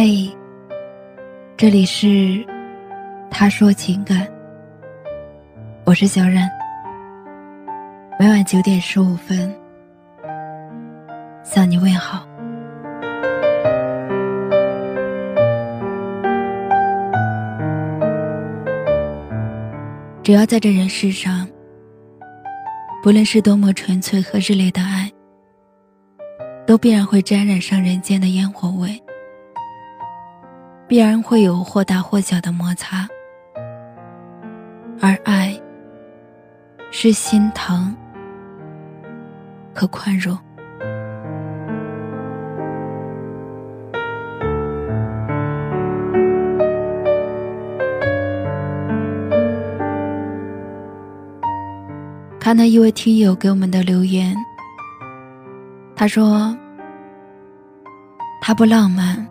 嘿，这里是他说情感，我是小冉。每晚九点十五分向你问好。只要在这人世上，不论是多么纯粹和热烈的爱，都必然会沾染上人间的烟火味。必然会有或大或小的摩擦，而爱是心疼和宽容。看到一位听友给我们的留言，他说：“他不浪漫。”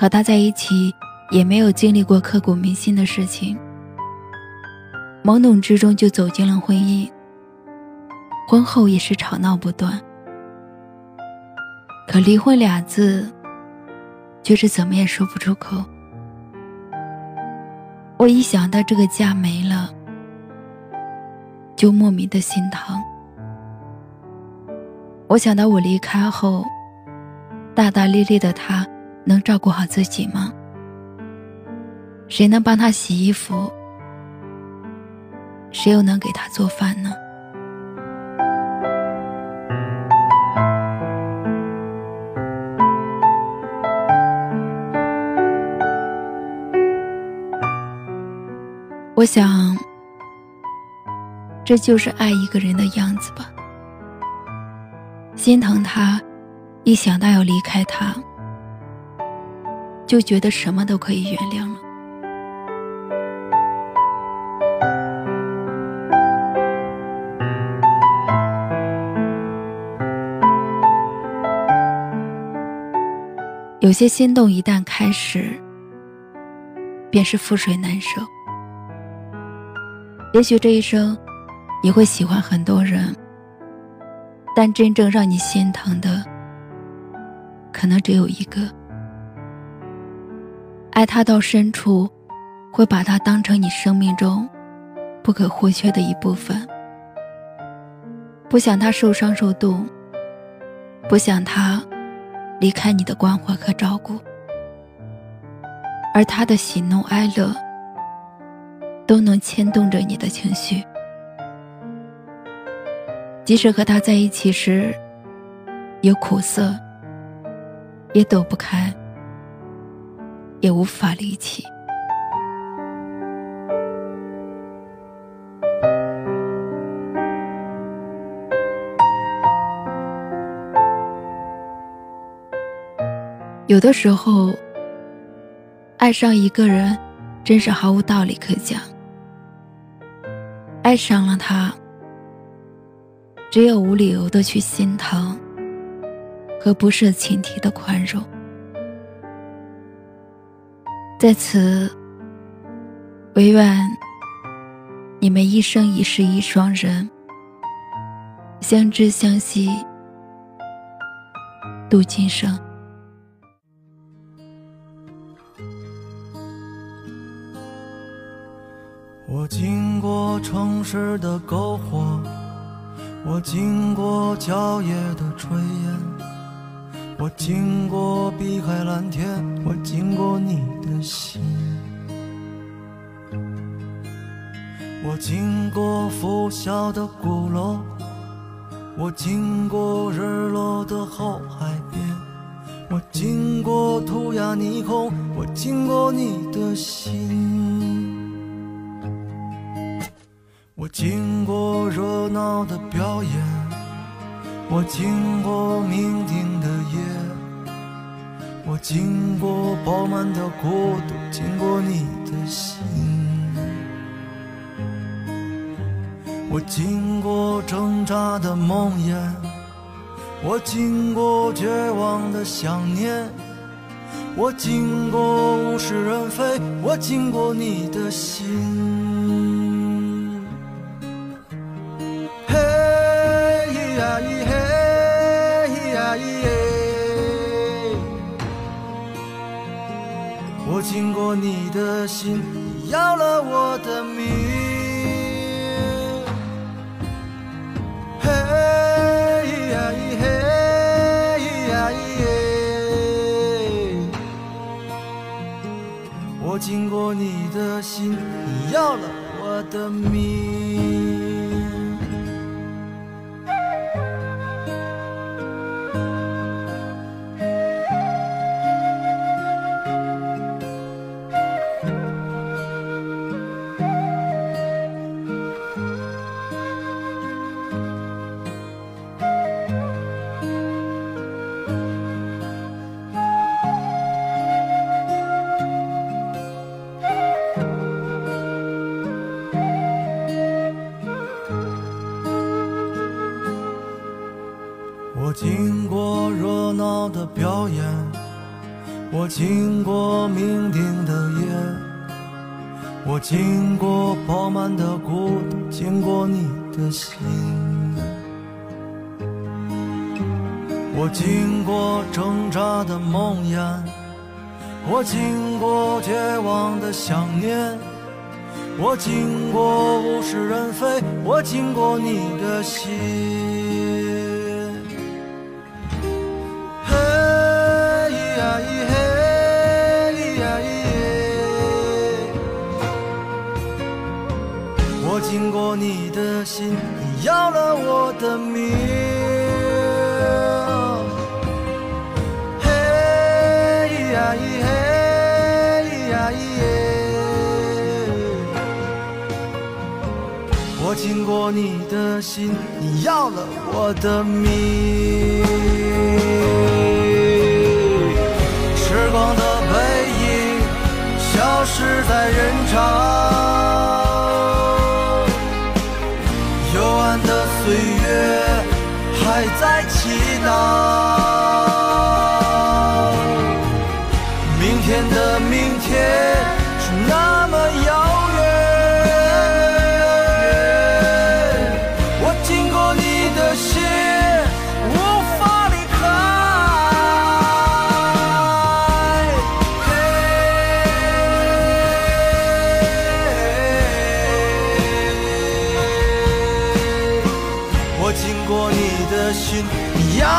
和他在一起，也没有经历过刻骨铭心的事情，懵懂之中就走进了婚姻。婚后也是吵闹不断，可离婚俩字，却是怎么也说不出口。我一想到这个家没了，就莫名的心疼。我想到我离开后，大大咧咧的他。能照顾好自己吗？谁能帮他洗衣服？谁又能给他做饭呢？我想，这就是爱一个人的样子吧。心疼他，一想到要离开他。就觉得什么都可以原谅了。有些心动一旦开始，便是覆水难收。也许这一生，你会喜欢很多人，但真正让你心疼的，可能只有一个。爱他到深处，会把他当成你生命中不可或缺的一部分。不想他受伤受冻，不想他离开你的关怀和照顾，而他的喜怒哀乐都能牵动着你的情绪。即使和他在一起时有苦涩，也躲不开。也无法离弃。有的时候，爱上一个人，真是毫无道理可讲。爱上了他，只有无理由的去心疼，和不设前提的宽容。在此，唯愿你们一生一世一双人，相知相惜度今生。我经过城市的篝火，我经过郊野的炊烟。我经过碧海蓝天，我经过你的心，我经过拂晓的鼓楼，我经过日落的后海边，我经过涂鸦霓虹，我经过你的心，我经过热闹的表演。我经过酩酊的夜，经过饱满的孤独，经过你的心，我经过挣扎的梦魇，我经过绝望的想念，我经过物是人非，我经过你的心。嘿呀咿嘿呀咿耶经过你的心，要了我的命。经过酩酊的夜，我经过饱满的孤独，经过你的心。我经过挣扎的梦魇，我经过绝望的想念，我经过物是人非，我经过你的心。经过你的心，你要了我的命。嘿呀咿嘿呀咿耶，我经过你的心，你要了我的命。时光的背影消失在人潮。岁月还在祈祷，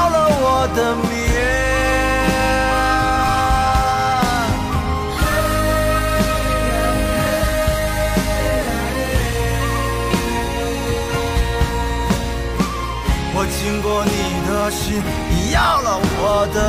了我的命。我经过你的心，你要了我的